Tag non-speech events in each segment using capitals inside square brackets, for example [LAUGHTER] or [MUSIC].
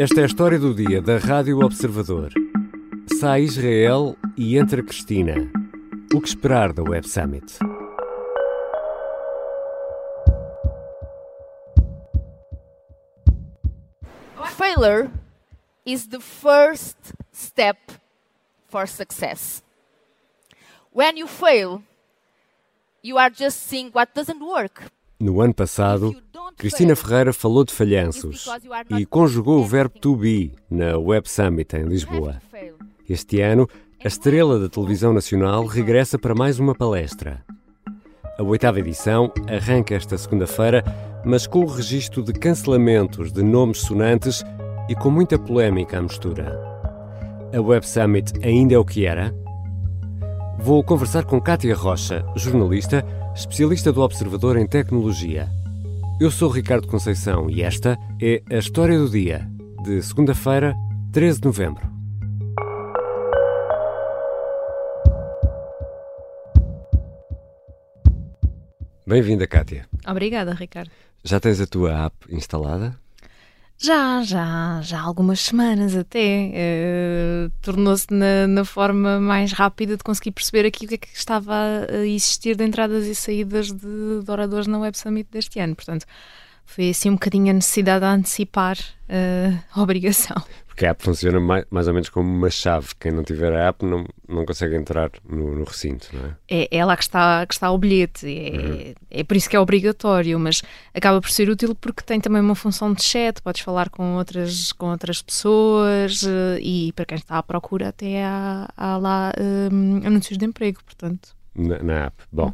Esta é a história do dia da Rádio Observador. Sai Israel e entra Cristina. O que esperar da Web Summit? Failure is the first step for success. When you fail, you are just seeing what doesn't work. No ano passado, Cristina Ferreira falou de falhanços e conjugou o verbo to be na Web Summit em Lisboa. Este ano, a estrela da televisão nacional regressa para mais uma palestra. A oitava edição arranca esta segunda-feira, mas com o registro de cancelamentos de nomes sonantes e com muita polémica à mistura. A Web Summit ainda é o que era? Vou conversar com Kátia Rocha, jornalista, especialista do Observador em Tecnologia. Eu sou Ricardo Conceição e esta é a História do Dia, de segunda-feira, 13 de novembro. Bem-vinda, Kátia. Obrigada, Ricardo. Já tens a tua app instalada? Já, já, já há algumas semanas até. Uh, Tornou-se na, na, forma mais rápida de conseguir perceber aqui o que é que estava a existir de entradas e saídas de, de oradores na Web Summit deste ano. Portanto, foi assim um bocadinho a necessidade de antecipar uh, a obrigação. Porque a app funciona mais, mais ou menos como uma chave. Quem não tiver a app não, não consegue entrar no, no recinto, não é? É, é lá que está, que está o bilhete. É, uhum. é por isso que é obrigatório, mas acaba por ser útil porque tem também uma função de chat. Podes falar com outras, com outras pessoas uh, e para quem está à procura até há, há lá um, anúncios de emprego, portanto na, na, app. Bom,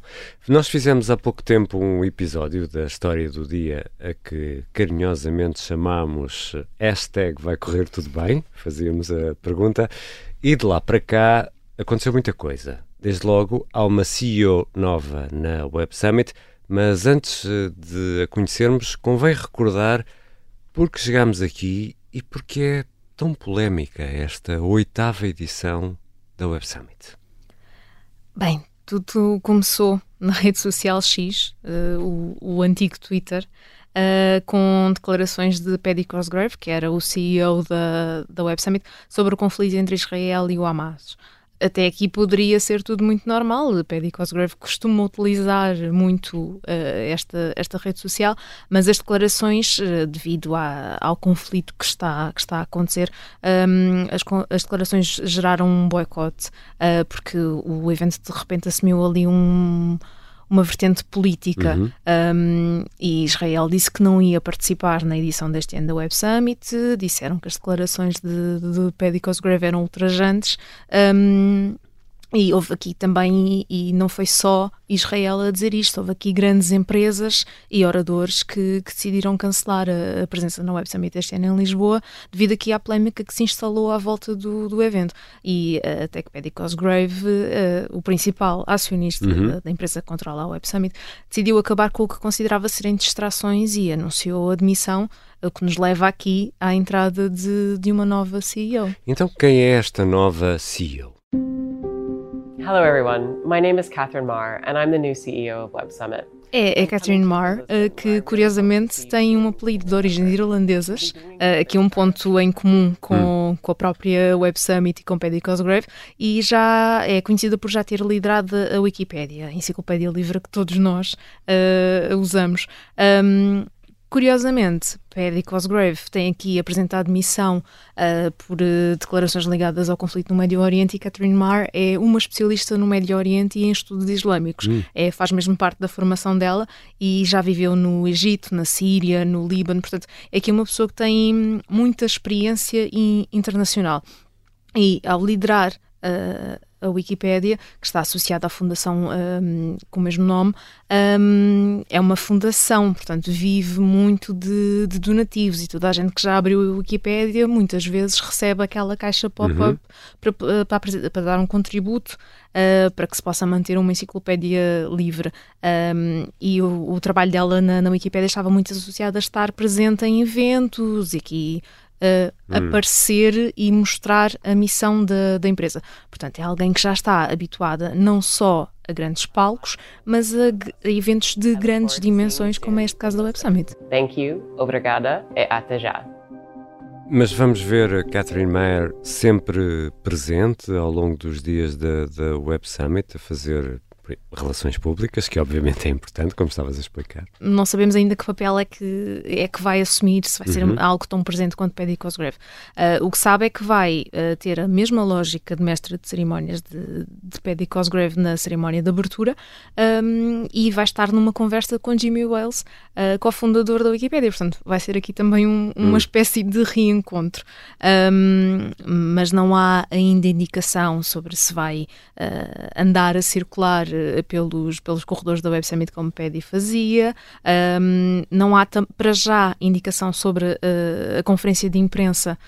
nós fizemos há pouco tempo um episódio da história do dia a que carinhosamente chamámos hashtag vai correr tudo bem, fazíamos a pergunta, e de lá para cá aconteceu muita coisa. Desde logo, há uma CEO nova na Web Summit, mas antes de a conhecermos, convém recordar porque chegámos aqui e porque é tão polémica esta oitava edição da Web Summit. Bem, tudo começou na [LAUGHS] rede social X, uh, o, o, antigo Twitter, uh, com declarações de Paddy Cosgrave, que era o CEO da, da Web Summit, sobre o conflito entre Israel e o Hamas até aqui poderia ser tudo muito normal. Paddy Cosgrave costuma utilizar muito uh, esta, esta rede social, mas as declarações, uh, devido ao conflito que está, que está a acontecer, um, ehm, as, as, declarações geraram um boicote, uh, porque o evento de repente assumiu ali um uma vertente política. Uhum. um, e Israel disse que não ia participar na edição deste ano da Web Summit, disseram que as declarações de, de Paddy Cosgrave eram ultrajantes. Um, e houve aqui também, e, não foi só Israel a dizer isto, houve aqui grandes empresas e oradores que, que decidiram cancelar a, a, presença na Web Summit este ano em Lisboa, devido aqui à polémica que se instalou à volta do, do evento. E até que Paddy Cosgrave, uh, o principal acionista uhum. da, da, empresa que controla a Web Summit, decidiu acabar com o que considerava serem distrações e anunciou a admissão o que nos leva aqui à entrada de, de uma nova CEO. Então, quem é esta nova CEO? Hello, everyone. My name is Catherine Marr, and I'm the new CEO of Web Summit. É, é Catherine Marr, eh, que curiosamente tem um apelido de origens irlandesas, eh, aqui um ponto em comum com, hum. com a própria Web Summit e com Paddy Cosgrave, e já é conhecida por já ter liderado a Wikipédia, a enciclopédia livre que todos nós uh, usamos. Um, Curiosamente, Paddy Cosgrave tem aqui apresentado missão uh, por uh, declarações ligadas ao conflito no Médio Oriente e Catherine Marr é uma especialista no Médio Oriente e em estudos islâmicos. Hum. É, faz mesmo parte da formação dela e já viveu no Egito, na Síria, no Líbano. Portanto, é aqui uma pessoa que tem muita experiência internacional. E ao liderar uh, a Wikipédia, que está associada à fundação um, com o mesmo nome, um, é uma fundação, portanto vive muito de, de, donativos e toda a gente que já abriu a Wikipédia muitas vezes recebe aquela caixa pop-up uhum. para, para, para, dar um contributo uh, para que se possa manter uma enciclopédia livre. Um, e o, o, trabalho dela na, na Wikipédia estava muito associado a estar presente em eventos e aqui uh, hum. aparecer e mostrar a missão da, da empresa. Portanto, é alguém que já está habituada não só a grandes palcos, mas a, a eventos de grandes dimensões, como é este caso da Web Summit. Thank you, obrigada e até já. Mas vamos ver a Catherine Mayer sempre presente ao longo dos dias da, da Web Summit a fazer relações públicas, que obviamente é importante, como estavas a explicar. Não sabemos ainda que papel é que, é que vai assumir, se vai ser uhum. algo tão presente quanto Paddy Cosgrave. Uh, o que sabe é que vai uh, ter a mesma lógica de mestre de cerimónias de, de Paddy Cosgrave na cerimónia de abertura um, e vai estar numa conversa com Jimmy Wales, uh, cofundador da Wikipedia. Portanto, vai ser aqui também um, uma uhum. espécie de reencontro. Um, mas não há ainda indicação sobre se vai andar a circular pelos, pelos corredores da Web Summit como Paddy fazia. Um, não há para já indicação sobre uh, a conferência de imprensa.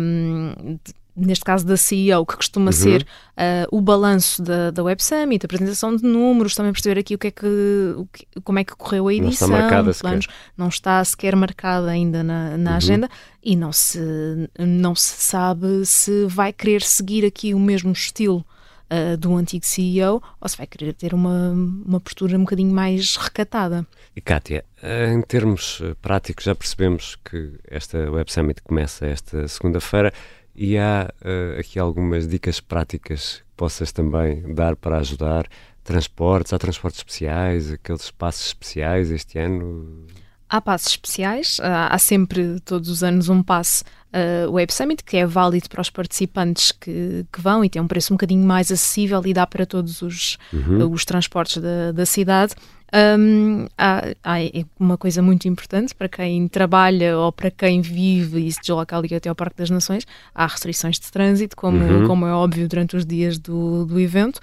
Um, de, neste caso da CEO, que costuma uhum. ser uh, o balanço da, da Web Summit, a apresentação de números, também perceber aqui o que é que, que como é que correu a edição, não está marcada planos, sequer. não está sequer marcada ainda na, na uhum. agenda e não se, não se sabe se vai querer seguir aqui o mesmo estilo uh, do antigo CEO ou se vai querer ter uma, uma postura um bocadinho mais recatada. E Kátia, uh, em termos eh, práticos, já percebemos que esta Web Summit começa esta segunda-feira e há uh, aqui algumas dicas práticas que possas também dar para ajudar. Transportes, há transportes especiais, aqueles espaços especiais este ano? Há passos especiais, há sempre todos os anos um passe uh, Web Summit, que é válido para os participantes que, que vão e tem um preço um bocadinho mais acessível e dá para todos os, uhum. uh, os transportes da, da cidade. Um, há, há, uma coisa muito importante para quem trabalha ou para quem vive e se desloca ali até ao Parque das Nações, há restrições de trânsito, como, uhum. como é óbvio durante os dias do, do evento,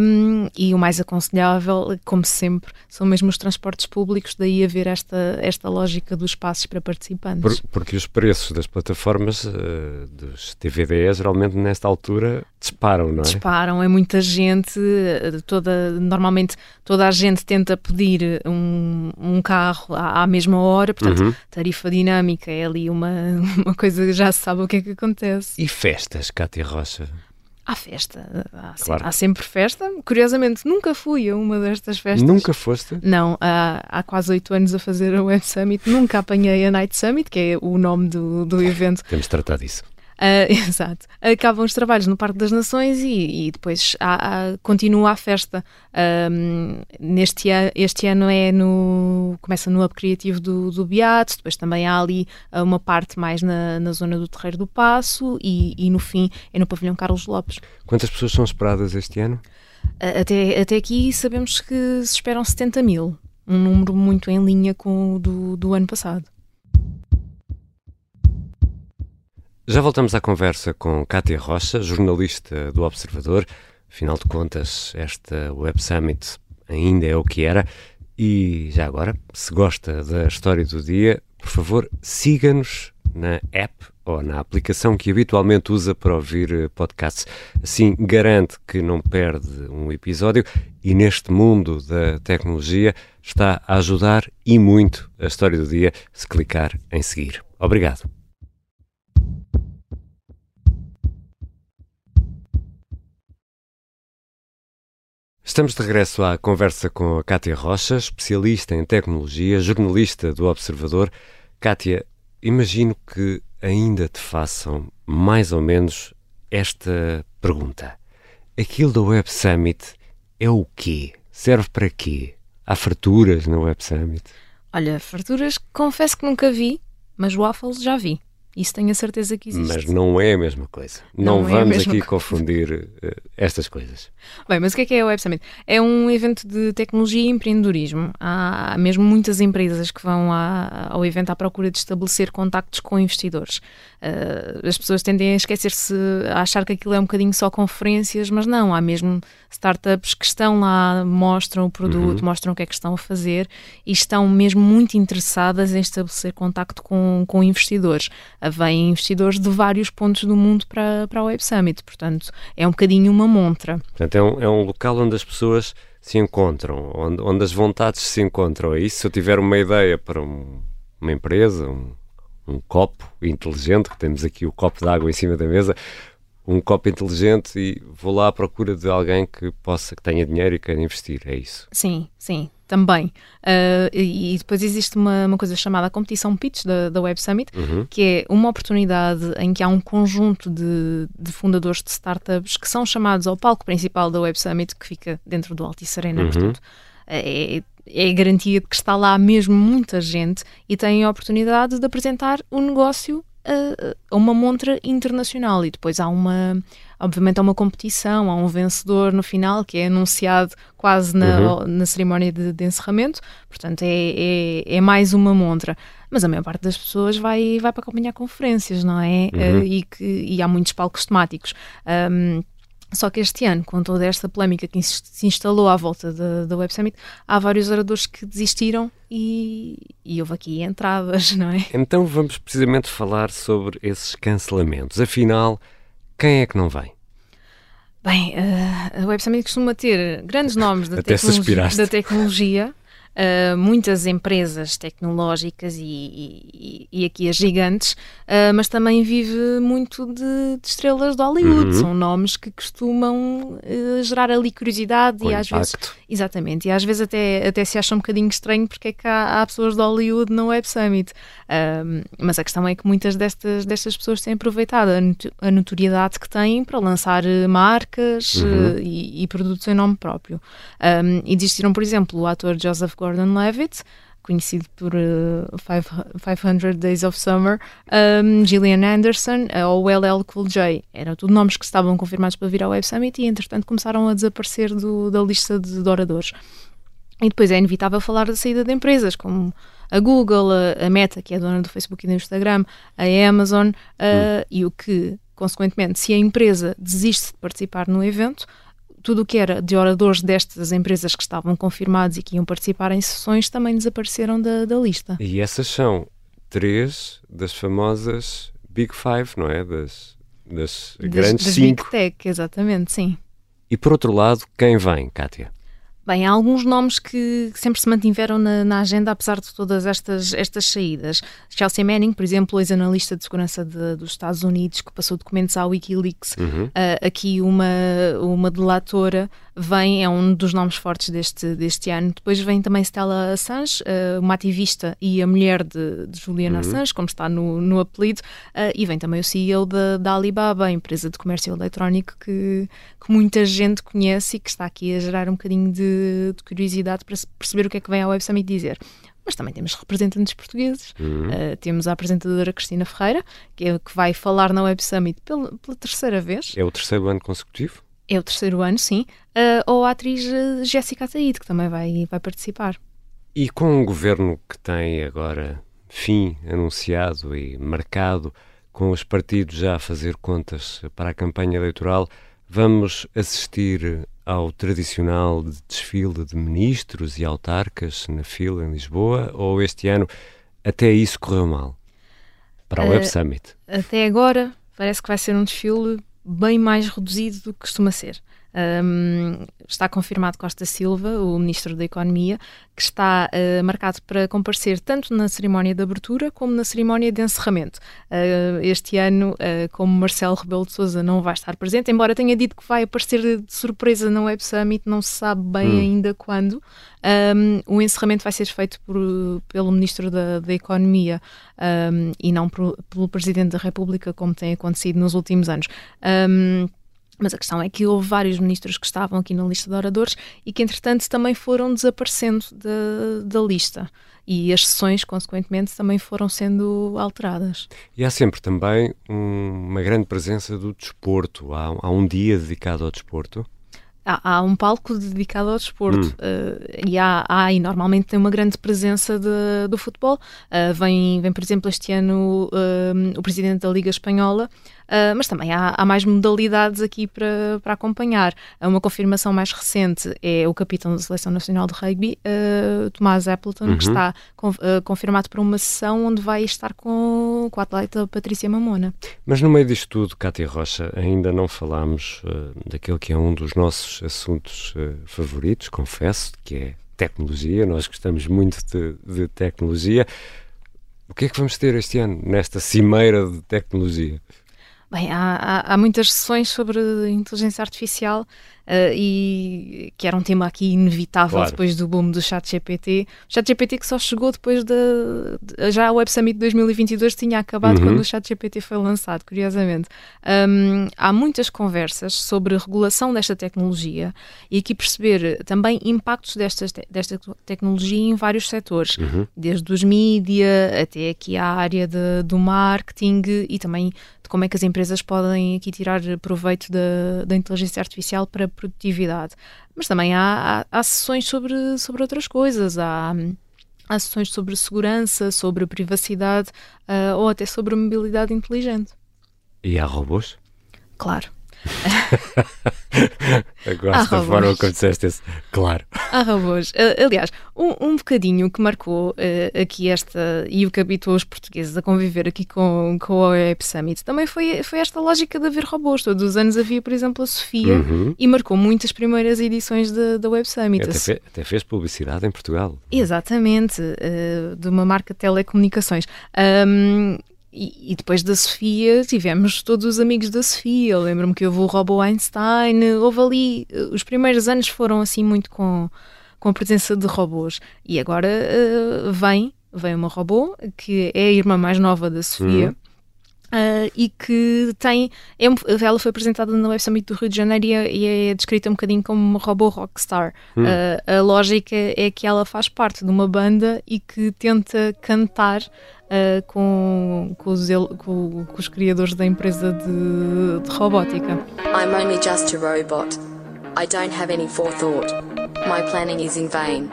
um, e o mais aconselhável, como sempre, são mesmo os transportes públicos, daí haver esta, esta lógica dos passos para participantes. Por, porque os preços das plataformas uh, dos TVDs geralmente nesta altura disparam, não é? Disparam, é muita gente, eh, toda, normalmente toda a gente tenta pedir um, um carro à, à, mesma hora, portanto, uhum. tarifa dinâmica é ali uma, [LAUGHS] uma coisa que já se sabe o que é que acontece. E festas, Cátia Rocha? Há festa, há, claro. há, sempre festa. Curiosamente, nunca fui a uma destas festas. Nunca foste? Não, há, há quase oito anos a fazer a Web Summit, nunca apanhei a Night Summit, que é o nome do, do evento. Temos de tratar disso. Uh, [LAUGHS] exato. Acabam os trabalhos no Parque das Nações e, e depois há, há, continua a festa. Um, neste este ano é no começa no Hub Criativo do, do Beato, depois também há ali uma parte mais na, na zona do Terreiro do Passo e, e no fim é no Pavilhão Carlos Lopes. Quantas pessoas são esperadas este ano? Até, até aqui sabemos que se esperam 70 mil, um número muito em linha com o do, do ano passado. Já voltamos à conversa com Cátia Rocha, jornalista do Observador. Afinal de contas, esta Web Summit ainda é o que era. E já agora, se gosta da história do dia, por favor, siga-nos na app ou na aplicação que habitualmente usa para ouvir podcasts. Assim, garante que não perde um episódio e neste mundo da tecnologia está a ajudar e muito a história do dia se clicar em seguir. Obrigado. Estamos de regresso à conversa com a Kátia Rocha, especialista em tecnologia, jornalista do Observador. Kátia, imagino que ainda te façam mais ou menos esta pergunta. Aquilo da Web Summit é o quê? Serve para quê? Há farturas na Web Summit? Olha, farturas confesso que nunca vi, mas waffles já vi. Isso tenho a certeza que existe. Mas não é a mesma coisa. Não, não é vamos aqui coisa. confundir uh, estas coisas. Bem, mas o que é que é o Web Summit? É um evento de tecnologia e empreendedorismo. Há mesmo muitas empresas que vão à, ao evento à procura de estabelecer contactos com investidores. Uh, as pessoas tendem a esquecer-se, a achar que aquilo é um bocadinho só conferências, mas não. Há mesmo startups que estão lá, mostram o produto, uhum. mostram o que é que estão a fazer e estão mesmo muito interessadas em estabelecer contacto com, com investidores vêm investidores de vários pontos do mundo para, para a Web Summit. Portanto, é um bocadinho uma montra. Portanto, é um, é um local onde as pessoas se encontram, onde, onde as vontades se encontram. É isso? Se eu tiver uma ideia para um, uma empresa, um, um copo inteligente, que temos aqui o copo de água em cima da mesa, um copo inteligente e vou lá à procura de alguém que possa, que tenha dinheiro e queira investir, é isso? Sim, sim também. Uh, e, depois existe uma, uma, coisa chamada competição pitch da, da Web Summit, uhum. que é uma oportunidade em que há um conjunto de, de, fundadores de startups que são chamados ao palco principal da Web Summit, que fica dentro do Altice Arena, uhum. portanto. É, é garantia de que está lá mesmo muita gente e tem a oportunidade de apresentar o negócio a, a uma montra internacional e depois há uma obviamente há uma competição, há um vencedor no final que é anunciado quase na, uhum. na cerimónia de, de, encerramento, portanto é, é, é, mais uma montra. Mas a maior parte das pessoas vai, vai para acompanhar conferências, não é? Uhum. Uh, e, que, e há muitos palcos temáticos. Um, só que este ano, com toda esta polémica que se instalou à volta da, Web Summit, há vários oradores que desistiram e, e, houve aqui entradas, [LAUGHS] não é? Então vamos precisamente falar sobre esses cancelamentos. Afinal, quem é que não vem? Bem, uh, a Web Summit costuma ter grandes nomes da, tecnologia, da tecnologia uh, muitas empresas tecnológicas e, e, e, aqui as gigantes, uh, mas também vive muito de, de estrelas de Hollywood. Uhum. São nomes que costumam uh, gerar ali curiosidade Com e às impacto. vezes. Exatamente, e às vezes até, até se acha um bocadinho estranho porque é que há, há pessoas de Hollywood no Web Summit. mas a questão é que muitas destas, destas pessoas têm aproveitado a notoriedade que têm para lançar marcas uhum. e, e, produtos em nome próprio. Um, existiram, por exemplo, o ator Joseph Gordon-Levitt, conhecido por uh, 500 Days of Summer, um, Gillian Anderson uh, ou LL Cool J. Eram tudo nomes que estavam confirmados para vir ao Web Summit e, entretanto, começaram a desaparecer do, da lista de, de oradores. E depois é inevitável falar da saída de empresas, como a Google, a, a Meta, que é dona do Facebook e do Instagram, a Amazon, uh, hum. e o que, consequentemente, se a empresa desiste de participar no evento, tudo o que era de oradores destas empresas que estavam confirmados e que iam participar em sessões também desapareceram da, da lista. E essas são três das famosas Big Five, não é? Das, das, das grandes das cinco. Big Tech, exatamente, sim. E por outro lado, quem vem, Kátia? Bem, há alguns nomes que sempre se mantiveram na, na, agenda, apesar de todas estas, estas saídas. Chelsea Manning, por exemplo, ex-analista de segurança de, dos Estados Unidos, que passou documentos à Wikileaks. Uhum. Uh, aqui uma, uma delatora vem, é um dos nomes fortes deste, deste ano. Depois vem também Stella Assange, uh, uma ativista e a mulher de, de Julian uhum. Assange, como está no, no apelido. Uh, e vem também o CEO da, da Alibaba, a empresa de comércio eletrónico que, que muita gente conhece e que está aqui a gerar um bocadinho de de, curiosidade para perceber o que é que vem ao Web Summit dizer mas também temos representantes portugueses. Uhum. Uh, temos a apresentadora Cristina Ferreira, que, é, que vai falar na Web Summit pela, pela, terceira vez. É o terceiro ano consecutivo? É o terceiro ano, sim. Uh, ou a atriz uh, Jéssica Ataíde, que também vai, vai participar. E com um governo que tem agora fim anunciado e marcado, com os partidos já a fazer contas para a campanha eleitoral, vamos assistir ao tradicional desfile de ministros e autarcas na fila em Lisboa ou este ano até isso correu mal para a uh, Web Summit? Até agora parece que vai ser um desfile bem mais reduzido do que costuma ser. Um, está confirmado Costa Silva, o Ministro da Economia, que está uh, marcado para comparecer tanto na cerimónia de abertura como na cerimónia de encerramento. Uh, este ano, uh, como Marcelo Rebelo de Sousa não vai estar presente, embora tenha dito que vai aparecer de surpresa no Web Summit, não se sabe bem hum. ainda quando. Um, o encerramento vai ser feito por, pelo Ministro da, da Economia um, e não por, pelo Presidente da República, como tem acontecido nos últimos anos. Um, mas a questão é que houve vários ministros que estavam aqui na lista de oradores e que, entretanto, também foram desaparecendo da, lista. E as sessões, consequentemente, também foram sendo alteradas. E há sempre também um, uma grande presença do desporto. Há, há um dia dedicado ao desporto? Há, há, um palco dedicado ao desporto hum. uh, e há, há, e normalmente tem uma grande presença de, do futebol. Uh, vem, vem, por exemplo, este ano uh, o presidente da Liga Espanhola, mas também há, há, mais modalidades aqui para, para acompanhar. Uma confirmação mais recente é o capitão da Seleção Nacional de Rugby, Tomás Appleton, uhum. que está confirmado para uma sessão onde vai estar com, com a atleta Patrícia Mamona. Mas no meio disto tudo, Cátia Rocha, ainda não falámos daquele que é um dos nossos assuntos uh, favoritos, confesso, que é tecnologia. Nós gostamos muito de, de, tecnologia. O que é que vamos ter este ano nesta cimeira de tecnologia? Bem, há, há, há muitas sessões sobre inteligência artificial uh, e que era um tema aqui inevitável claro. depois do boom do chat GPT. O chat GPT que só chegou depois da. De, já o Web Summit 2022 tinha acabado uhum. quando o chat GPT foi lançado, curiosamente. Um, há muitas conversas sobre regulação desta tecnologia e aqui perceber também impactos destas te desta tecnologia em vários setores, uhum. desde os mídia até aqui a área de, do marketing e também como é que as empresas podem aqui tirar proveito da, da inteligência artificial para a produtividade. Mas também há, há, há sessões sobre, sobre outras coisas, há, há sessões sobre segurança, sobre privacidade uh, ou até sobre mobilidade inteligente. E há robôs? Claro. Eu gosto da forma como disseste esse. Claro. Há robôs. Aliás, um, um bocadinho que marcou uh, aqui esta e o que habitou os portugueses a conviver aqui com, com o Web Summit também foi, foi esta lógica de haver robôs. Todos os anos havia, por exemplo, a Sofia uhum. e marcou muitas primeiras edições da Web Summit. Até, fe, até, fez publicidade em Portugal. Exatamente, uh, de uma marca de telecomunicações. Um, e, e, depois da Sofia tivemos todos os amigos da Sofia. Lembro-me que houve o Robo Einstein, houve ali. Eh, os primeiros anos foram assim muito com, com a presença de robôs. E agora uh, vem, vem uma robô que é a irmã mais nova da Sofia. Uhum. Uh, e que tem. É, ela foi apresentada no Web Summit do Rio de Janeiro e é, e é descrita um bocadinho como uma robô rockstar. Uhum. Uh, a lógica é que ela faz parte de uma banda e que tenta cantar uh, com, com, os, com, com, os criadores da empresa de, de robótica. I'm only just a robot. I don't have any forethought. My planning is in vain.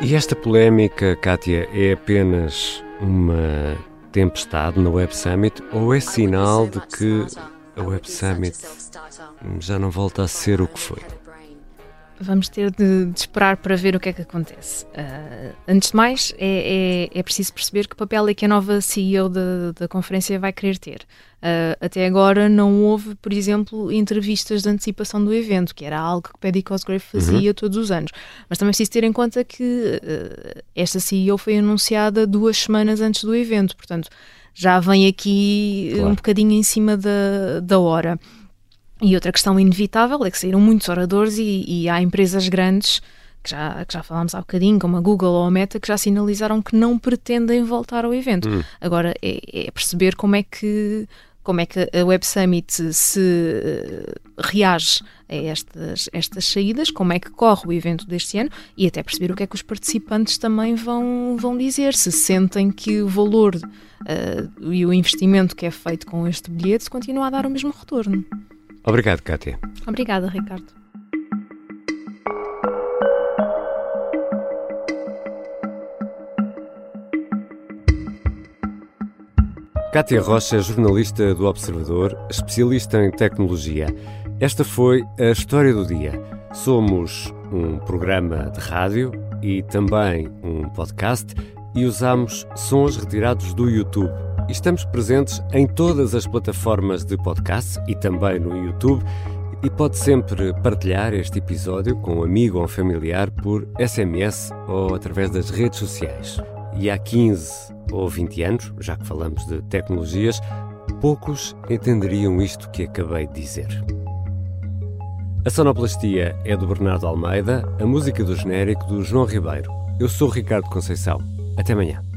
E esta polémica, Kátia, é apenas uma tempestade no Web Summit ou é sinal de que a Web Summit já não volta a ser o que foi? Vamos ter de, de, esperar para ver o que é que acontece. Uh, antes de mais, é, é, é, preciso perceber que papel é que a nova CEO da, da conferência vai querer ter. Uh, até agora não houve, por exemplo, entrevistas de antecipação do evento, que era algo que Paddy Cosgrave fazia uhum. todos os anos. Mas também é preciso ter em conta que uh, esta CEO foi anunciada duas semanas antes do evento, portanto já vem aqui claro. um bocadinho em cima da, da hora. E outra questão inevitável é que saíram muitos oradores e, e há empresas grandes que já, que já falámos há bocadinho, como a Google ou a Meta, que já sinalizaram que não pretendem voltar ao evento. Hum. Agora é, é, perceber como é que como é que a Web Summit se uh, reage a estas, estas saídas, como é que corre o evento deste ano e até perceber o que é que os participantes também vão, vão dizer, se sentem que o valor uh, e o investimento que é feito com este bilhete continua a dar o mesmo retorno. Obrigado, Kátia. Obrigada, Ricardo. Kátia Rocha, é jornalista do Observador, especialista em tecnologia. Esta foi a história do dia. Somos um programa de rádio e também um podcast e usamos sons retirados do YouTube estamos presentes em todas as plataformas de podcast e também no YouTube. E pode sempre partilhar este episódio com um amigo ou familiar por SMS ou através das redes sociais. E há 15 ou 20 anos, já que falamos de tecnologias, poucos entenderiam isto que acabei de dizer. A sonoplastia é do Bernardo Almeida, a música do genérico do João Ribeiro. Eu sou Ricardo Conceição. Até amanhã.